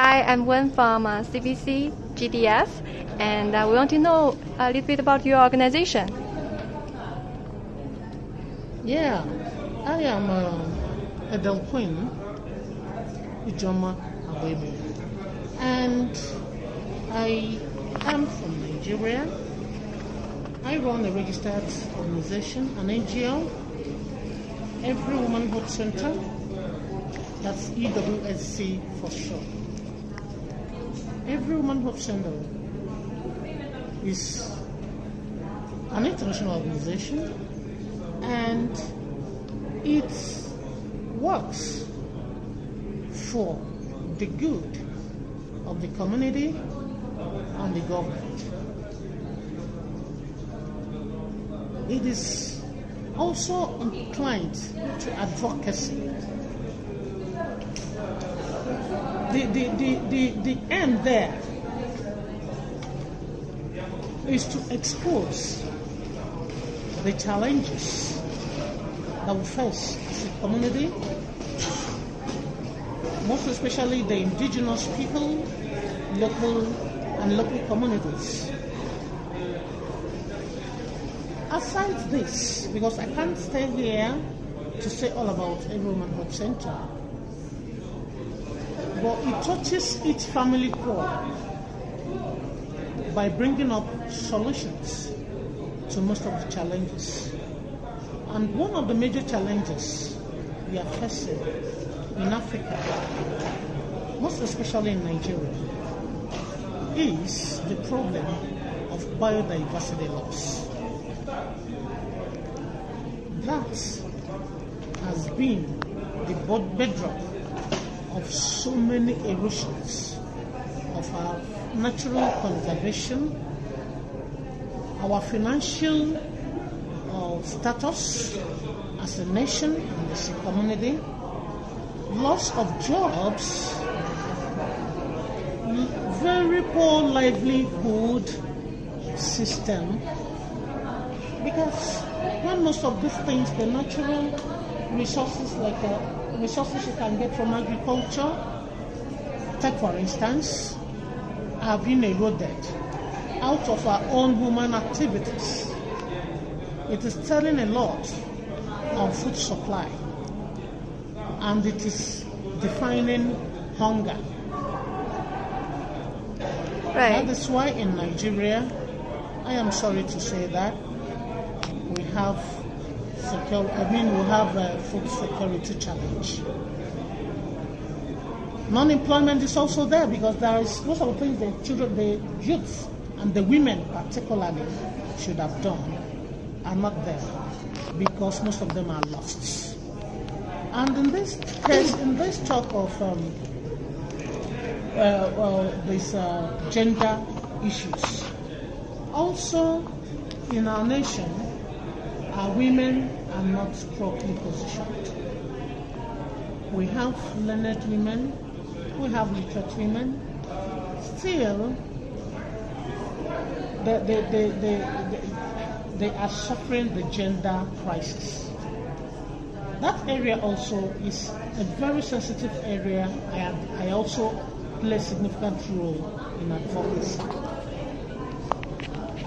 Hi, I'm Wen from uh, CBC GDF, and uh, we want to know a little bit about your organization. Yeah, I am uh, Edel Quinn Ijoma Agbaegbu, and I am from Nigeria. I run a registered organization, an NGO, Every Woman Hope Center. That's EWSC for short. Every Woman Hope Center is an international organization and it works for the good of the community and the government. It is also inclined to advocacy. The, the, the, the, the end there is to expose the challenges that we face as a community, most especially the indigenous people, local and local communities. Aside this, because I can't stay here to say all about Every Woman Hope Center, but it touches each family core by bringing up solutions to most of the challenges. And one of the major challenges we are facing in Africa, most especially in Nigeria, is the problem of biodiversity loss. That has been the bedrock of so many erosions of our natural conservation, our financial uh, status as a nation and as a community, loss of jobs, very poor livelihood system, because when most of these things, the natural resources like uh, resources you can get from agriculture, take for instance, have been eroded out of our own human activities. It is telling a lot on food supply and it is defining hunger. Right. That is why in Nigeria, I am sorry to say that we have I mean we have a food security challenge. Non-employment is also there because there is most of the things the children, the youth, and the women particularly should have done are not there because most of them are lost. And in this case, in this talk of um, uh, well, these uh, gender issues, also in our nation, our women are not properly positioned. We have learned women, we have literate women, still they, they, they, they, they are suffering the gender crisis. That area also is a very sensitive area. I, have, I also play a significant role in advocacy.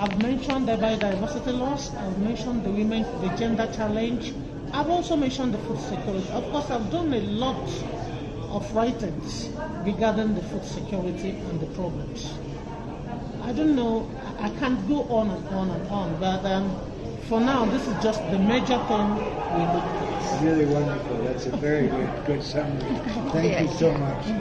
I've mentioned the biodiversity loss, I've mentioned the women, the gender challenge, I've also mentioned the food security. Of course, I've done a lot of writings regarding the food security and the problems. I don't know, I can't go on and on and on, but um, for now, this is just the major thing we look at. Really wonderful. That's a very good, good summary. Thank you so much.